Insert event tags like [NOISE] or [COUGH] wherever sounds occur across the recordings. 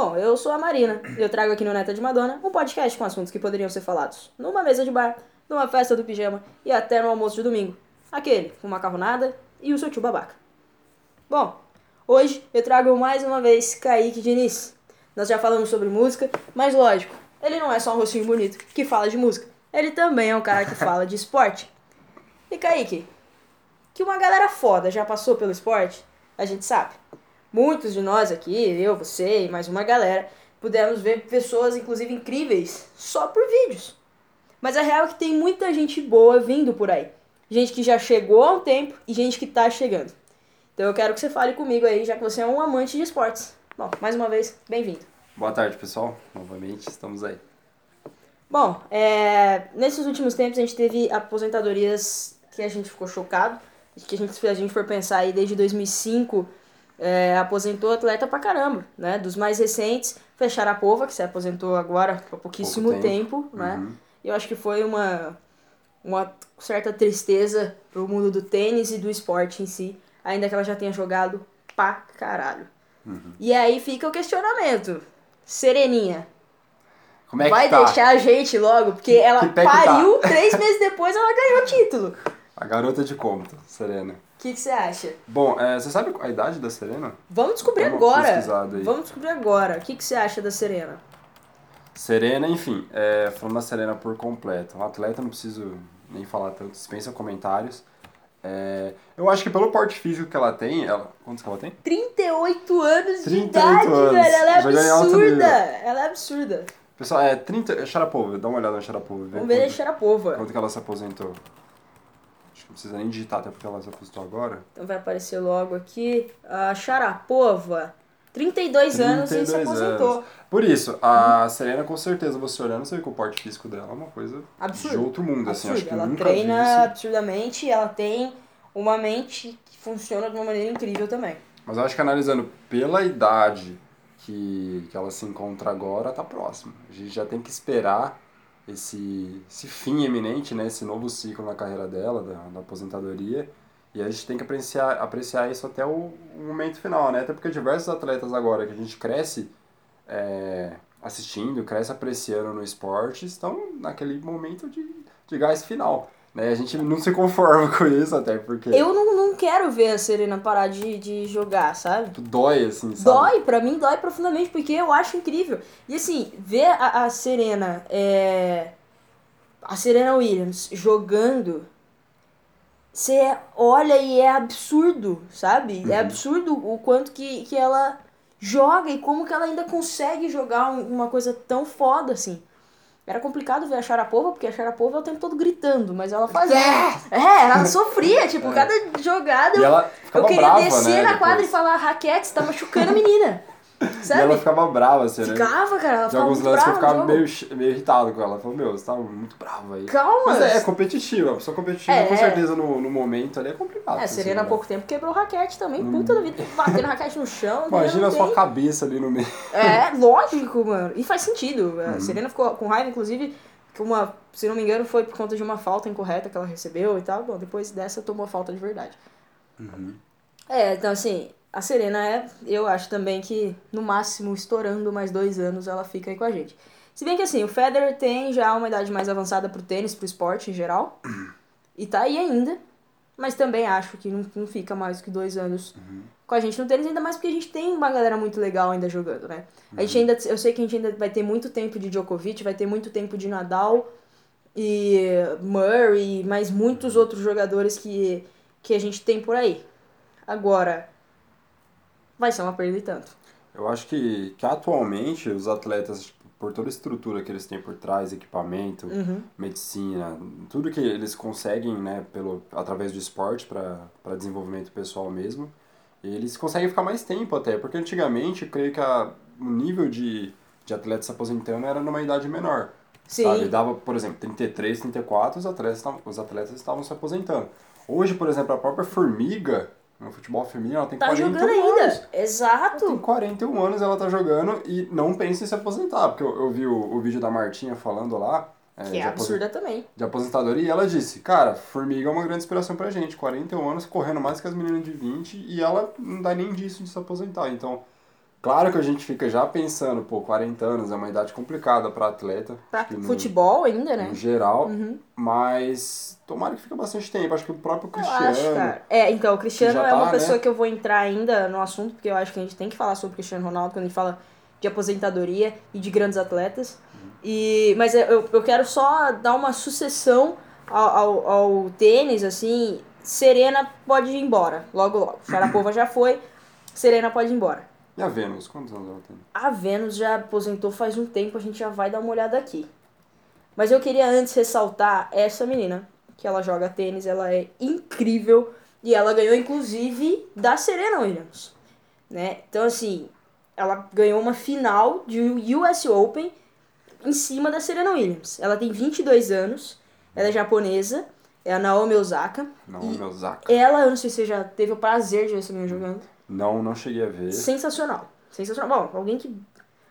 Bom, eu sou a Marina e eu trago aqui no Neta de Madonna um podcast com assuntos que poderiam ser falados numa mesa de bar, numa festa do pijama e até no almoço de domingo. Aquele com macarronada e o seu tio babaca. Bom, hoje eu trago mais uma vez Kaique Diniz. Nós já falamos sobre música, mas lógico, ele não é só um rostinho bonito que fala de música. Ele também é um cara que fala de esporte. E Kaique, que uma galera foda já passou pelo esporte, a gente sabe. Muitos de nós aqui, eu, você e mais uma galera, pudemos ver pessoas, inclusive incríveis, só por vídeos. Mas a real é que tem muita gente boa vindo por aí. Gente que já chegou há um tempo e gente que tá chegando. Então eu quero que você fale comigo aí, já que você é um amante de esportes. Bom, mais uma vez, bem-vindo. Boa tarde, pessoal. Novamente, estamos aí. Bom, é, nesses últimos tempos a gente teve aposentadorias que a gente ficou chocado. Que a gente, se a gente for pensar aí, desde 2005 é, aposentou atleta pra caramba, né? Dos mais recentes, foi Sharapova, que se aposentou agora há pouquíssimo Pouco tempo. tempo, né? Uhum. Eu acho que foi uma, uma certa tristeza pro mundo do tênis e do esporte em si, ainda que ela já tenha jogado pra caralho. Uhum. E aí fica o questionamento. Sereninha, Como é que vai tá? deixar a gente logo? Porque ela que pariu, tá? três meses depois ela ganhou o título. A garota de cômodo, Serena. O que você acha? Bom, é, você sabe a idade da Serena? Vamos descobrir agora. Vamos descobrir agora. O que você acha da Serena? Serena, enfim, é, falando da Serena por completo. Um atleta, não preciso nem falar tanto, dispensa comentários. É, eu acho que pelo porte físico que ela tem, ela, quantos que ela tem? 38 anos de 38 idade, anos. velho. Ela é absurda. Ela é absurda. Pessoal, é 30. é Sharapova, dá uma olhada na Sharapova. Vamos ver a Sharapova. quanto que ela se aposentou. Não precisa nem digitar, até porque ela se aposentou agora. Então vai aparecer logo aqui a Sharapova. 32 anos e se 32 aposentou. anos. Por isso, a Serena, com certeza, você olhando, você vê que o porte físico dela é uma coisa Absurdo. de outro mundo, assim. Acho que Ela nunca treina absurdamente ela tem uma mente que funciona de uma maneira incrível também. Mas eu acho que analisando pela idade que, que ela se encontra agora, tá próximo. A gente já tem que esperar esse, esse fim eminente, né? Esse novo ciclo na carreira dela, da, da aposentadoria. E a gente tem que apreciar, apreciar isso até o, o momento final, né? Até porque diversos atletas agora que a gente cresce é, assistindo, cresce apreciando no esporte, estão naquele momento de, de gás final. Né? A gente não se conforma [LAUGHS] com isso, até porque Eu não, não quero ver a Serena parar de, de jogar, sabe? dói, assim, sabe? Dói, pra mim dói profundamente, porque eu acho incrível. E assim, ver a, a Serena, é, a Serena Williams jogando, você olha e é absurdo, sabe? É Uhum. absurdo o quanto que, que ela joga e como que ela ainda consegue jogar um- uma coisa tão foda assim. Era complicado ver a Sharapova, porque a Sharapova é o tempo todo gritando, mas ela fazia. É, ela [LAUGHS] sofria, tipo, É. cada jogada E eu eu queria brava, descer né, na quadra e depois. falar, Raquete, você tá machucando a menina. E Sabe? ela ficava brava, assim, né? Ficava, cara, ela ficava alguns lances que eu ficava meio, meio irritado com ela. Ela falou, meu, você tá muito brava aí. Calma. Mas é, é competitiva, a pessoa competitiva, É. com certeza, no, no momento ali é complicado. É, assim, Serena há né? pouco tempo quebrou raquete também, puta da vida, batendo raquete no chão. Imagina não a sua tem- cabeça ali no meio. É, lógico, mano. E faz sentido. Uhum. A Serena ficou com raiva, inclusive, que uma, se não me engano, foi por conta de uma falta incorreta que ela recebeu e tal. Bom, depois dessa tomou falta de verdade. Uhum. É, então assim, a Serena é, eu acho também que no máximo estourando mais dois anos ela fica aí com a gente. Se bem que assim, o Federer tem já uma idade mais avançada pro tênis, pro esporte em geral. E tá aí ainda. Mas também acho que não, não fica mais que dois anos com a gente no tênis, ainda mais porque a gente tem uma galera muito legal ainda jogando, né? A gente ainda, eu sei que a gente ainda vai ter muito tempo de Djokovic, vai ter muito tempo de Nadal e Murray, mas muitos outros jogadores que, que a gente tem por aí. Agora, vai ser uma perda e tanto. Eu acho que, que atualmente os atletas, tipo, por toda a estrutura que eles têm por trás, equipamento, Uhum. medicina, tudo que eles conseguem, né, pelo, através do esporte para desenvolvimento pessoal mesmo, eles conseguem ficar mais tempo até, porque antigamente eu creio que a, o nível de, de atletas se aposentando era numa idade menor. Sim. Sabe? Dava, por exemplo, 33, 34, os atletas, os atletas estavam se aposentando. Hoje, por exemplo, a própria Formiga, no futebol feminino, ela tem Tá 41 jogando ainda. anos. Ela tem Exato. 41 anos ela tá jogando e não pensa em se aposentar, porque eu, eu vi o, o vídeo da Martinha falando lá. é, Que é absurda também. de aposentadoria e ela disse, cara, Formiga é uma grande inspiração pra gente, 41 anos correndo mais que as meninas de 20 e ela não dá nem disso de se aposentar, então Claro que a gente fica já pensando, pô, 40 anos é uma idade complicada para atleta. Pra no- futebol ainda, né? No geral, Uhum. mas tomara que fique bastante tempo. Acho que o próprio Eu Cristiano. acho, cara. É, então, o Cristiano é uma tá, pessoa né? que eu vou entrar ainda no assunto, porque eu acho que a gente tem que falar sobre o Cristiano Ronaldo quando a gente fala de aposentadoria e de grandes atletas. E, mas eu, eu quero só dar uma sucessão ao, ao, ao tênis, assim. Serena pode ir embora, logo logo. Sharapova já foi, Serena pode ir embora. E a Vênus? Quantos anos ela tem? A Vênus já aposentou faz um tempo, a gente já vai dar uma olhada aqui. Mas eu queria antes ressaltar essa menina, que ela joga tênis, ela é incrível e ela ganhou inclusive da Serena Williams, né? Então assim, ela ganhou uma final de US Open em cima da Serena Williams. Ela tem 22 anos, ela é japonesa, é a Naomi Osaka. Não, meu Zaka. Ela, eu não sei se você já teve o prazer de ver essa menina jogando. Não, não cheguei a ver. Sensacional. Sensacional. Bom, alguém que.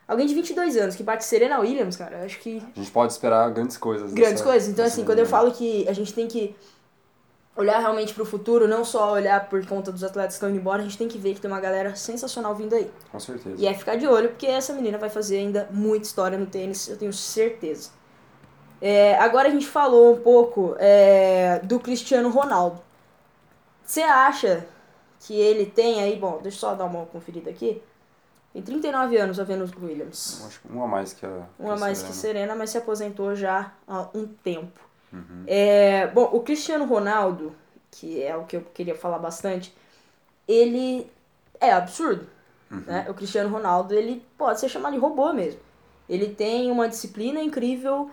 Alguém de 22 anos que bate Serena Williams, cara, acho que. A gente pode esperar grandes coisas. Grandes dessa- coisas. Então, assim, quando eu falo que a gente tem que olhar realmente pro futuro, não só olhar por conta dos atletas que estão indo embora, a gente tem que ver que tem uma galera sensacional vindo aí. Com certeza. E é ficar de olho, porque essa menina vai fazer ainda muita história no tênis, eu tenho certeza. É, agora a gente falou um pouco é, do Cristiano Ronaldo. Você acha que ele tem aí, bom, deixa eu só dar uma conferida aqui. Tem 39 anos a Venus Williams. Acho que um a mais que a. Uma a mais que Serena. Serena, mas se aposentou já há um tempo. Uhum. É, bom, o Cristiano Ronaldo, que é o que eu queria falar bastante, ele é absurdo. Uhum. Né? O Cristiano Ronaldo, ele pode ser chamado de robô mesmo. Ele tem uma disciplina incrível,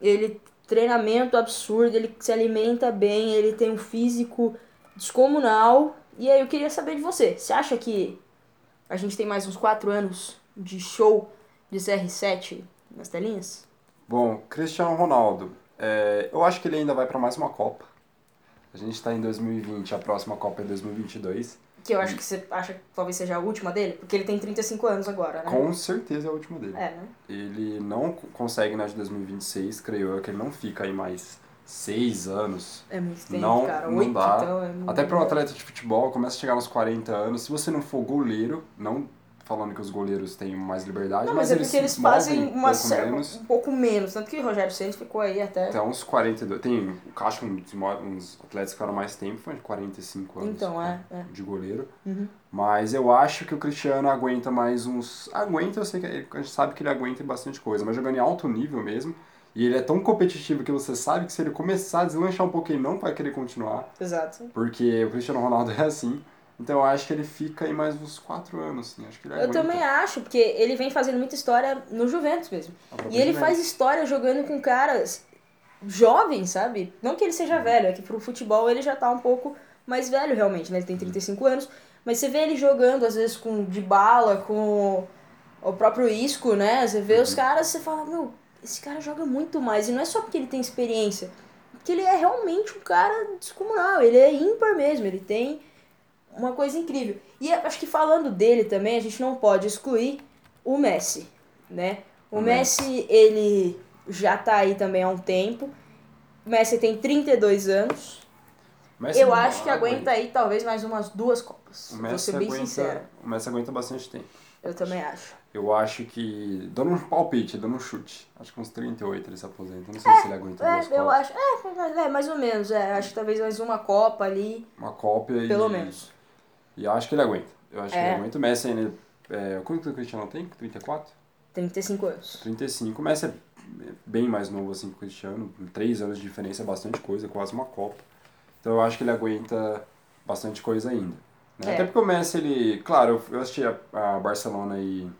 ele treinamento absurdo, ele se alimenta bem, ele tem um físico descomunal. E aí eu queria saber de você. Você acha que a gente tem mais uns 4 anos de show de CR7 nas telinhas? Bom, Cristiano Ronaldo. é, eu acho que ele ainda vai para mais uma Copa. A gente está em 2020, a próxima Copa é 2022. Que eu acho que você acha que talvez seja a última dele, porque ele tem 35 anos agora, né? Com certeza é a última dele. É, né? Ele não co- consegue na de 2026, creio eu, que ele não fica aí mais seis anos. É muito tempo, Não- cara. não Oito, dá. então, é muito Até para um atleta de futebol, começa a chegar nos 40 anos. Se você não for goleiro, não falando que os goleiros têm mais liberdade, Não, mas, mas, é porque eles fazem um uma pouco cer- menos. um pouco menos. Tanto que o Rogério Ceni ficou aí até. Até uns 42. Tem, acho que um mo- uns atletas que ficaram mais tempo foi de 45 anos. Então, é, é. De goleiro. Uhum. Mas eu acho que o Cristiano aguenta mais uns. Aguenta, eu sei que ele- a gente sabe que ele aguenta bastante coisa, mas jogando em alto nível mesmo. E ele é tão competitivo que você sabe que se ele começar a deslanchar um pouco, ele não vai querer continuar. Exato. Porque o Cristiano Ronaldo [LAUGHS] é assim. Então eu acho que ele fica aí mais uns 4 anos, assim. Acho que ele Eu aguenta. também acho, porque ele vem fazendo muita história no Juventus mesmo. E ele Juventus. faz história jogando com caras jovens, sabe? Não que ele seja velho, é que pro futebol ele já tá um pouco mais velho realmente, né? Ele tem 35 anos. Mas você vê ele jogando, às vezes, com de bala, com o próprio Isco, né? Você vê os caras, você fala, meu, esse cara joga muito mais. E não é só porque ele tem experiência, porque ele é realmente um cara descomunal, ele é ímpar mesmo, ele tem uma coisa incrível. E acho que falando dele também, a gente não pode excluir o Messi, né? O O Messi, ele já tá aí também há um tempo. O Messi tem 32 anos. Messi eu acho que aguenta aí talvez mais umas duas Copas. O Vou Messi, ser bem aguenta, sincera. o Messi aguenta bastante tempo. Eu também acho. Eu acho que, dando um palpite, dando um chute, acho que uns 38 ele se aposenta. Não sei se ele aguenta duas É, eu Copas. acho. É, é, mais ou menos. É, acho que talvez mais uma Copa ali, Uma cópia e... pelo menos. E acho que ele aguenta. Eu acho que É. ele aguenta. O Messi ainda... É, quanto que o Cristiano tem? 34? 35 anos. 35. O Messi é bem mais novo assim que o Cristiano. Três anos de diferença é bastante coisa, quase uma Copa. Então eu acho que ele aguenta bastante coisa ainda. né? É. Até porque o Messi, ele... Claro, eu- eu assisti a, a Barcelona e...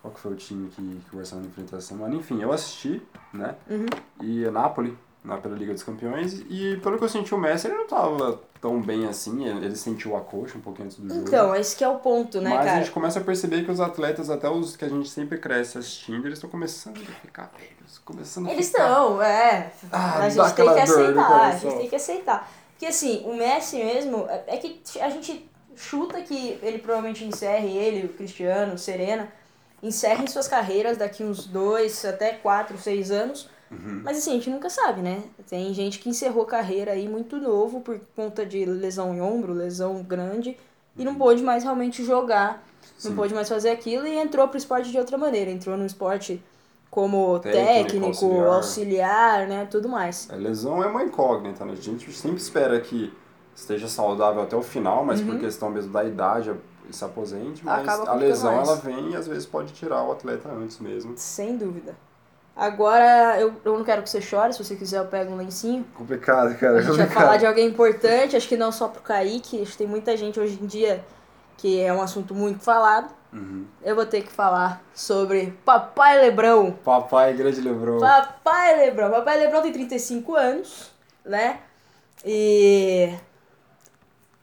Qual que foi o time que, que o Barcelona enfrentou essa semana? Enfim, eu assisti, né? Uhum. E a Napoli, na pela Liga dos Campeões. E pelo que eu senti, o Messi ele não tava tão bem assim. Ele sentiu a coxa um pouquinho antes do jogo. Então, esse que é o ponto, né, Mas a cara? gente começa a perceber que os atletas, até os que a gente sempre cresce assistindo, eles estão começando a ficar velhos. Começando a Eles ficar... estão, é. Ah, a gente tem que aceitar, a gente tem que aceitar. Porque assim, o Messi mesmo, é é que a gente chuta que ele provavelmente encerre, ele, o Cristiano, o Serena, encerrem suas carreiras daqui uns dois, até quatro, seis anos. Uhum. Mas assim, a gente nunca sabe, né? Tem gente que encerrou carreira aí muito novo por conta de lesão em ombro, lesão grande, e Uhum. não pôde mais realmente jogar. não Sim. pôde mais fazer aquilo e entrou pro esporte de outra maneira. Entrou no esporte como Técnico, técnico, auxiliar. auxiliar, né? Tudo mais. A lesão é uma incógnita, né? A gente sempre espera que esteja saudável até o final, mas por questão mesmo da idade e se aposente, mas. Acaba a lesão mais. ela vem e às vezes pode tirar o atleta antes mesmo. Sem dúvida. Agora, eu, eu não quero que você chore, se você quiser eu pego um lencinho. Complicado, A cara. gente vai falar de alguém importante, acho que não só pro Kaique, acho que tem muita gente hoje em dia que é um assunto muito falado. Uhum. Eu vou ter que falar sobre Papai Lebrão. Papai, grande Lebron. Papai Lebrão. Papai Lebrão tem 35 anos, né? E.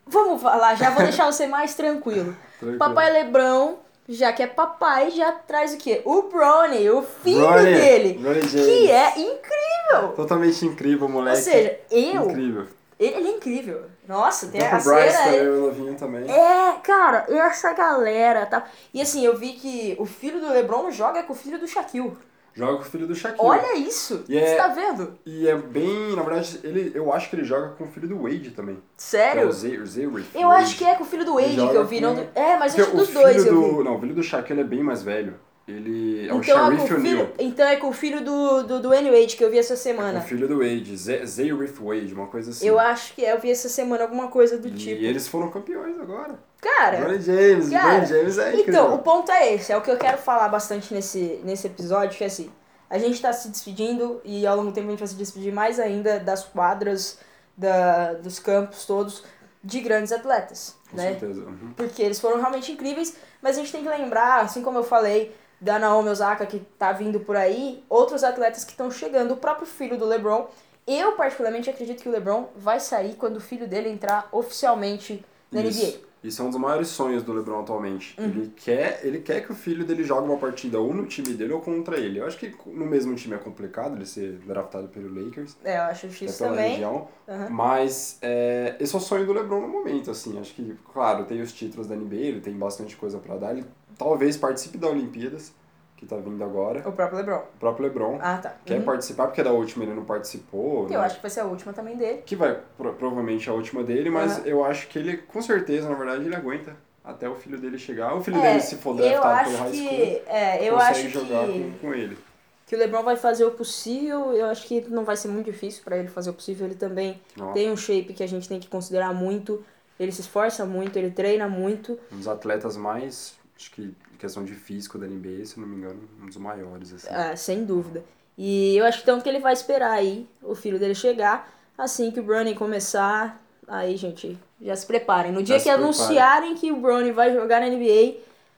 Vamos falar, já vou [LAUGHS] deixar você mais tranquilo. Tranquilo. Papai Lebrão, já que é papai, já traz o quê? O Brony, o filho Bronny, dele. James. Que é incrível! Totalmente incrível, Ou moleque. seja, eu. Incrível. Ele, ele é incrível. Nossa, tem a o Bryce cena. também, o novinho também. É, cara, essa galera, tá? E assim, eu vi que o filho do LeBron joga com o filho do Shaquille. Joga com o filho do Shaquille. Olha isso! E é- Você tá vendo? E é bem, na verdade, ele, eu acho que ele joga com o filho do Wade também. Que é Sério? o Zay, o Zay Riff Eu Wade. acho que é com o filho do Wade que eu vi. com- Não... do- É, mas acho que dos dois eu vi. do, Não, o filho do Shaquille é bem mais velho. Ele é o Então é, Sharif com o O'Neal. então é com o filho do, do, do N. Wade que eu vi essa O semana. filho do Wade, Zay Zay Riff Wade, uma coisa assim. Eu acho que é, eu vi essa semana alguma coisa do E tipo. eles foram campeões agora. Cara, Bronny James, cara, Bronny James é incrível. Então, o ponto é esse, é o que eu quero falar bastante nesse, nesse episódio, que é assim, a gente tá se despedindo e ao longo do tempo a gente vai se despedir mais ainda das quadras, da, dos campos todos, de grandes atletas, Com né? certeza. Uhum. Porque eles foram realmente incríveis, mas a gente tem que lembrar, assim como eu falei, da Naomi Osaka que tá vindo por aí, outros atletas que estão chegando, o próprio filho do LeBron. Eu, particularmente, acredito que o LeBron vai sair quando o filho dele entrar oficialmente na NBA. Isso. Isso é um dos maiores sonhos do LeBron atualmente. Ele, quer, ele quer que o filho dele jogue uma partida ou no time dele ou contra ele. Eu acho que no mesmo time é complicado ele ser draftado pelo Lakers, É, eu acho isso pela também. região. Aham. Mas é, esse é o sonho do LeBron no momento, assim. Acho que, claro, tem os títulos da NBA, ele tem bastante coisa pra dar. Ele talvez participe da Olimpíadas, que tá vindo agora. O próprio LeBron. O próprio LeBron Ah, tá. quer Uhum. participar, porque da última ele não participou. Eu né? acho que vai ser a última também dele. Que vai pro- provavelmente a última dele, mas Aham. eu acho que ele, com certeza, na verdade, ele aguenta até o filho dele chegar. O filho É, dele, se for draftado pelo high school, que. É, eu consegue acho jogar que, com, com ele. que o LeBron vai fazer o possível. Eu acho que não vai ser muito difícil pra ele fazer o possível. Ele também Ó, tem um shape que a gente tem que considerar muito. Ele se esforça muito, ele treina muito. Um dos atletas mais, acho que em questão de físico da NBA, se não me engano, um dos maiores, assim. Ah, sem dúvida. E eu acho então que ele vai esperar aí o filho dele chegar. Assim que o Brownie começar, aí, gente, já se preparem. No dia se que anunciarem que o Brownie vai jogar na NBA,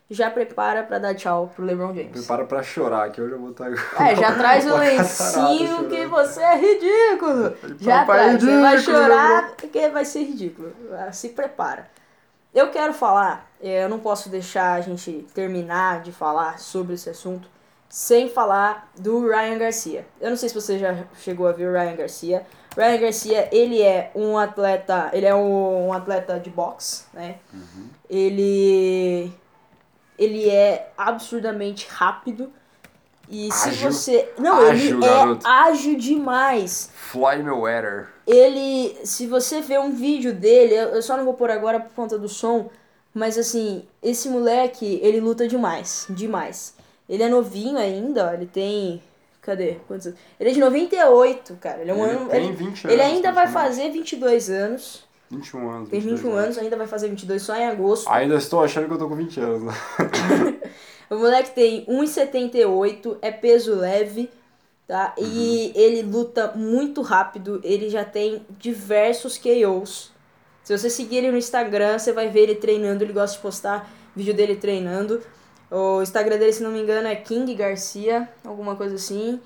já prepara pra dar tchau pro LeBron James. Prepara pra chorar, que hoje eu vou estar... É, já [LAUGHS] traz o lencinho que você é ridículo. Já Papai traz, você vai ridículo, chorar porque vai ser ridículo. Ah, Se prepara. Eu quero falar, eh, eu não posso deixar a gente terminar de falar sobre esse assunto sem falar do Ryan Garcia. Eu não sei se você já chegou a ver o Ryan Garcia. Ryan Garcia, ele é um atleta, ele é um, um atleta de boxe, né? Ele ele é absurdamente rápido. E se Ágil. você, não, Ágil, ele é garoto. ágil demais. Fly Mayweather. Ele, se você ver um vídeo dele, eu só não vou pôr agora por conta do som, mas assim, esse moleque, ele luta demais, demais. Ele é novinho ainda, ó, ele tem, cadê? Quantos anos? Ele é de 98, cara. Ele é um Ele ano, tem ele, 20 ele anos, ainda vai fazer 22 anos. 21 anos. Tem 22 21 anos, ainda vai fazer 22 só em agosto. Ainda estou achando que eu tô com 20 anos. [LAUGHS] O moleque tem 1,78, é peso leve, tá? E ele luta muito rápido, ele já tem diversos KOs. Se você seguir ele no Instagram, você vai ver ele treinando, ele gosta de postar vídeo dele treinando. O Instagram dele, se não me engano, é King Garcia, alguma coisa assim.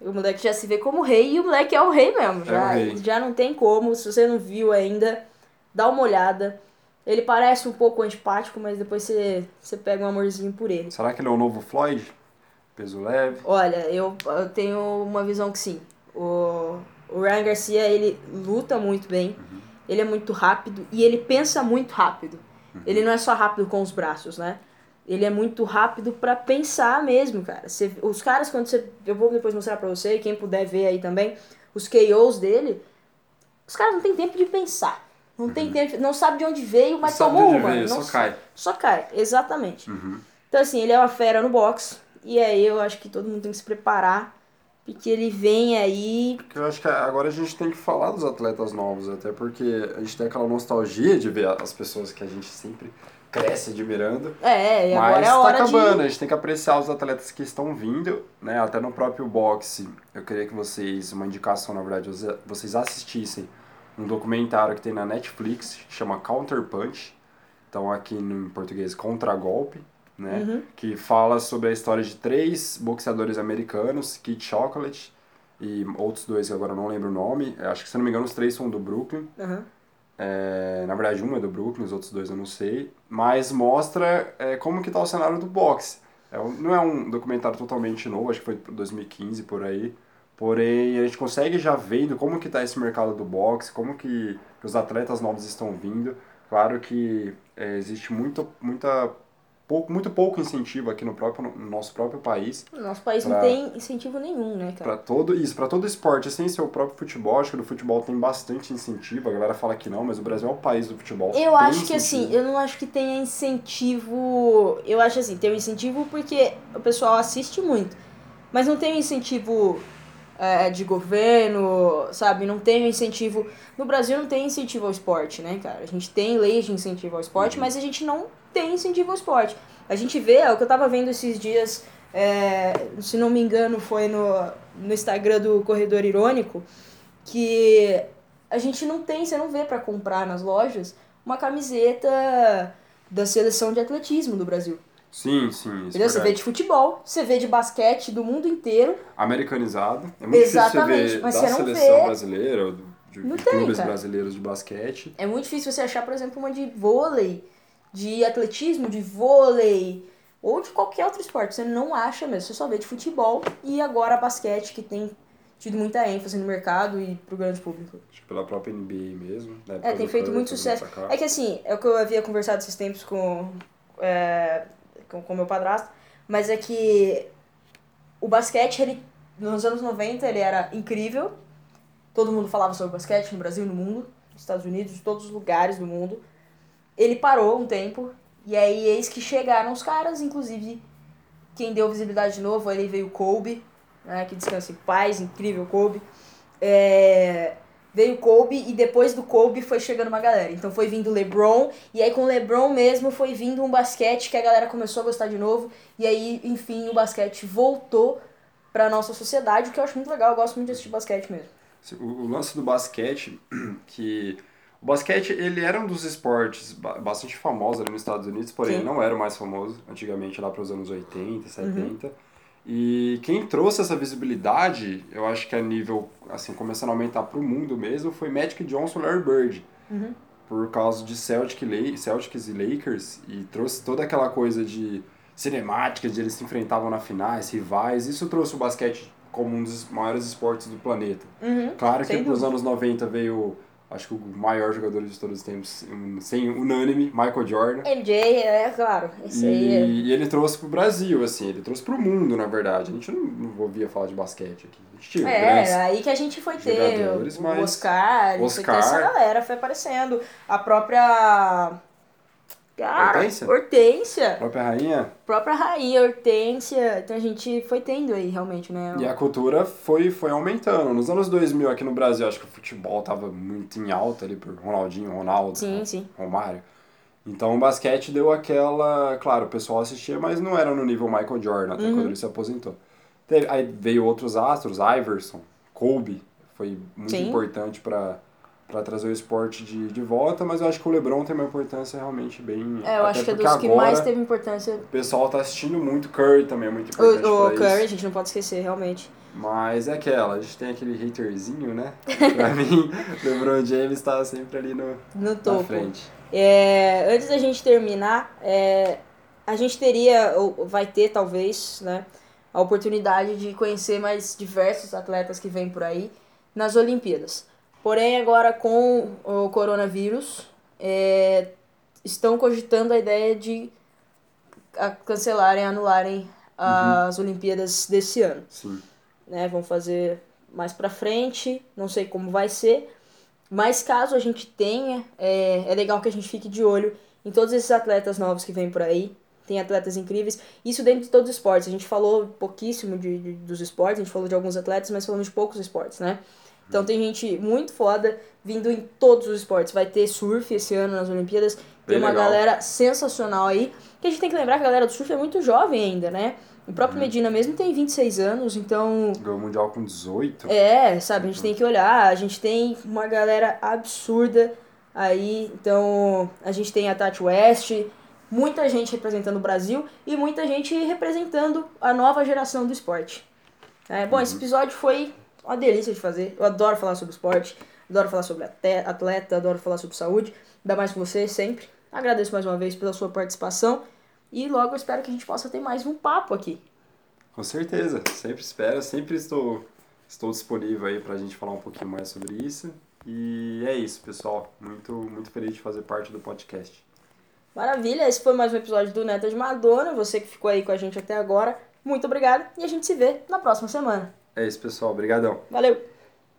O moleque já se vê como rei e o moleque é o rei mesmo. Já, o rei. já não tem como. Se você não viu ainda, dá uma olhada. Ele parece um pouco antipático, mas depois você, você pega um amorzinho por ele. Será que ele é o novo Floyd? Peso leve. Olha, eu, eu tenho uma visão que sim. O, o Ryan Garcia, ele luta muito bem, ele é muito rápido e ele pensa muito rápido. Ele não é só rápido com os braços, né? Ele é muito rápido pra pensar mesmo, cara. Você- os caras, quando você. Eu vou depois mostrar pra você, quem puder ver aí também, os KOs dele, os caras não têm tempo de pensar. Não tem tempo, não sabe de onde veio, mas Sabe tomou uma. veio, não só cai. Só cai, exatamente. Uhum. Então, assim, ele é uma fera no boxe. E aí eu acho que todo mundo tem que se preparar. Porque ele vem aí. Porque eu acho que agora a gente tem que falar dos atletas novos, até porque a gente tem aquela nostalgia de ver as pessoas que a gente sempre cresce admirando. É, e Mas agora é a tá hora acabando, de. a gente tem que apreciar os atletas que estão vindo, né? Até no próprio boxe, eu queria que vocês, uma indicação na verdade, você- vocês assistissem um documentário que tem na Netflix, chama Counter Punch. Então aqui no, em português, Contra-Golpe, né? Uhum. Que fala sobre a história de três boxeadores americanos, Kid Chocolate e outros dois que agora eu não lembro o nome. Acho que se não me engano os três são do Brooklyn. Aham. É, na verdade, um é do Brooklyn, os outros dois eu não sei. Mas mostra é, como que tá o cenário do boxe. É, não é um documentário totalmente novo, acho que foi 2015 por aí. Porém, a gente consegue já vendo como que tá esse mercado do boxe, como que, os atletas novos estão vindo. Claro que é, existe muito, muita, pouco, muito pouco incentivo aqui no, próprio, no nosso próprio país nosso país Pra- não tem incentivo nenhum, né, cara? Pra todo isso, para todo esporte, sem ser o próprio futebol, acho que no futebol tem bastante incentivo. A galera fala que não, mas o Brasil é o país do futebol. Eu acho que assim, incentivo. eu não acho que tenha incentivo. Eu acho assim, tem um incentivo porque o pessoal assiste muito. Mas não tem um incentivo é, de governo, sabe? Não tem incentivo. No Brasil não tem incentivo ao esporte, né, cara? A gente tem leis de incentivo ao esporte, Uhum. mas a gente não tem incentivo ao esporte. A gente vê, é o que eu tava vendo esses dias, é, se não me engano, foi no, no Instagram do Corredor Irônico, que a gente não tem, você não vê pra comprar nas lojas uma camiseta da seleção de atletismo do Brasil. Sim, sim. Isso Entendeu? é Você vê de futebol, você vê de basquete do mundo inteiro. Americanizado. É muito Exatamente, difícil mas você ver você da não seleção vê. brasileira, de, de tem, clubes cara. brasileiros de basquete. É muito difícil você achar, por exemplo, uma de vôlei, de atletismo, de vôlei, ou de qualquer outro esporte. Você não acha mesmo, você só vê de futebol e agora basquete, que tem tido muita ênfase no mercado e pro grande público. Acho que pela própria NBA mesmo. época É, tem feito Curry, muito sucesso. É que assim, é o que eu havia conversado esses tempos com é, com, com meu padrasto, mas é que o basquete, ele, nos anos 90, ele era incrível. Todo mundo falava sobre basquete no Brasil, no mundo, nos Estados Unidos, em todos os lugares do mundo. Ele parou um tempo, e aí eis que chegaram os caras, inclusive quem deu visibilidade de novo, aí veio o Kobe, né, que descansa em paz, incrível Kobe. É, veio Kobe e depois do Kobe foi chegando uma galera. Então foi vindo o LeBron e aí com o LeBron mesmo foi vindo um basquete que a galera começou a gostar de novo e aí enfim o basquete voltou pra nossa sociedade, o que eu acho muito legal, eu gosto muito de assistir basquete mesmo. O, o lance do basquete, [CLEARS THROAT] que o basquete ele era um dos esportes ba- bastante famosos ali nos Estados Unidos, porém Sim. não era o mais famoso antigamente lá para os anos 80, 70. Uhum. E quem trouxe essa visibilidade, eu acho que a nível, assim, começando a aumentar para o mundo mesmo, foi Magic Johnson e Larry Bird. Uhum. Por causa de Celtic, Celtics e Lakers, e trouxe toda aquela coisa de cinemática, de eles se enfrentavam na finais, rivais. Isso trouxe o basquete como um dos maiores esportes do planeta. Uhum. Claro que nos anos 90 veio, acho que o maior jogador de todos os tempos, sem unânime, Michael Jordan. MJ, é claro, esse E, aí é... e ele trouxe pro Brasil, assim, ele trouxe pro mundo, na verdade. A gente não, não ouvia falar de basquete aqui. A gente tinha É, aí que a gente foi ter o mas- Oscar, foi Oscar. ter essa galera, foi aparecendo. A própria. Cara, Hortência? Hortência. Própria rainha. própria rainha, Hortência. Então a gente foi tendo aí, realmente, né? E a cultura foi, foi aumentando. Nos anos 2000 aqui no Brasil, acho que o futebol tava muito em alta ali por Ronaldinho, Ronaldo, Sim, sim. Romário. Então o basquete deu aquela. Claro, o pessoal assistia, mas não era no nível Michael Jordan, até Uhum. quando ele se aposentou. Teve- aí veio outros astros, Iverson, Kobe, foi muito Sim. importante para para trazer o esporte de, de volta, mas eu acho que o LeBron tem uma importância realmente bem. É, eu acho que é dos que mais teve importância. O pessoal tá assistindo muito, Curry também é muito importante O, o Curry, a isso. gente não pode esquecer, realmente. Mas é aquela, a gente tem aquele haterzinho, né? [LAUGHS] pra mim, LeBron James tá sempre ali no, No na topo. frente. É, antes da gente terminar, é, a gente teria, ou vai ter talvez, né, a oportunidade de conhecer mais diversos atletas que vêm por aí nas Olimpíadas. Porém, agora com o coronavírus, é, estão cogitando a ideia de cancelarem, anularem as Olimpíadas desse ano Sim. né? Vão fazer mais pra frente, não sei como vai ser. Mas caso a gente tenha, é, é legal que a gente fique de olho em todos esses atletas novos que vêm por aí. Tem atletas incríveis. Isso dentro de todos os esportes. A gente falou pouquíssimo de, de dos esportes, a gente falou de alguns atletas, mas falamos de poucos esportes, né? Então tem gente muito foda vindo em todos os esportes. Vai ter surf esse ano nas Olimpíadas. Tem Bem uma legal. galera sensacional aí. Que a gente tem que lembrar que a galera do surf é muito jovem ainda, né? O próprio Medina mesmo tem 26 anos, então Ganhou o Mundial com 18. é, sabe, a gente tem que olhar, a gente tem uma galera absurda aí, então a gente tem a Tati West, muita gente representando o Brasil e muita gente representando a nova geração do esporte. É, bom, esse episódio foi uma delícia de fazer, eu adoro falar sobre esporte, adoro falar sobre atleta, adoro falar sobre saúde, ainda mais com você sempre. Agradeço mais uma vez pela sua participação e logo eu espero que a gente possa ter mais um papo aqui. Com certeza, sempre espero, sempre estou, estou disponível aí pra gente falar um pouquinho mais sobre isso. E é isso, pessoal. Muito, muito feliz de fazer parte do podcast. Maravilha, esse foi mais um episódio do Neta de Madonna. Você que ficou aí com a gente até agora, muito obrigado e a gente se vê na próxima semana. É isso, pessoal. Obrigadão. Valeu!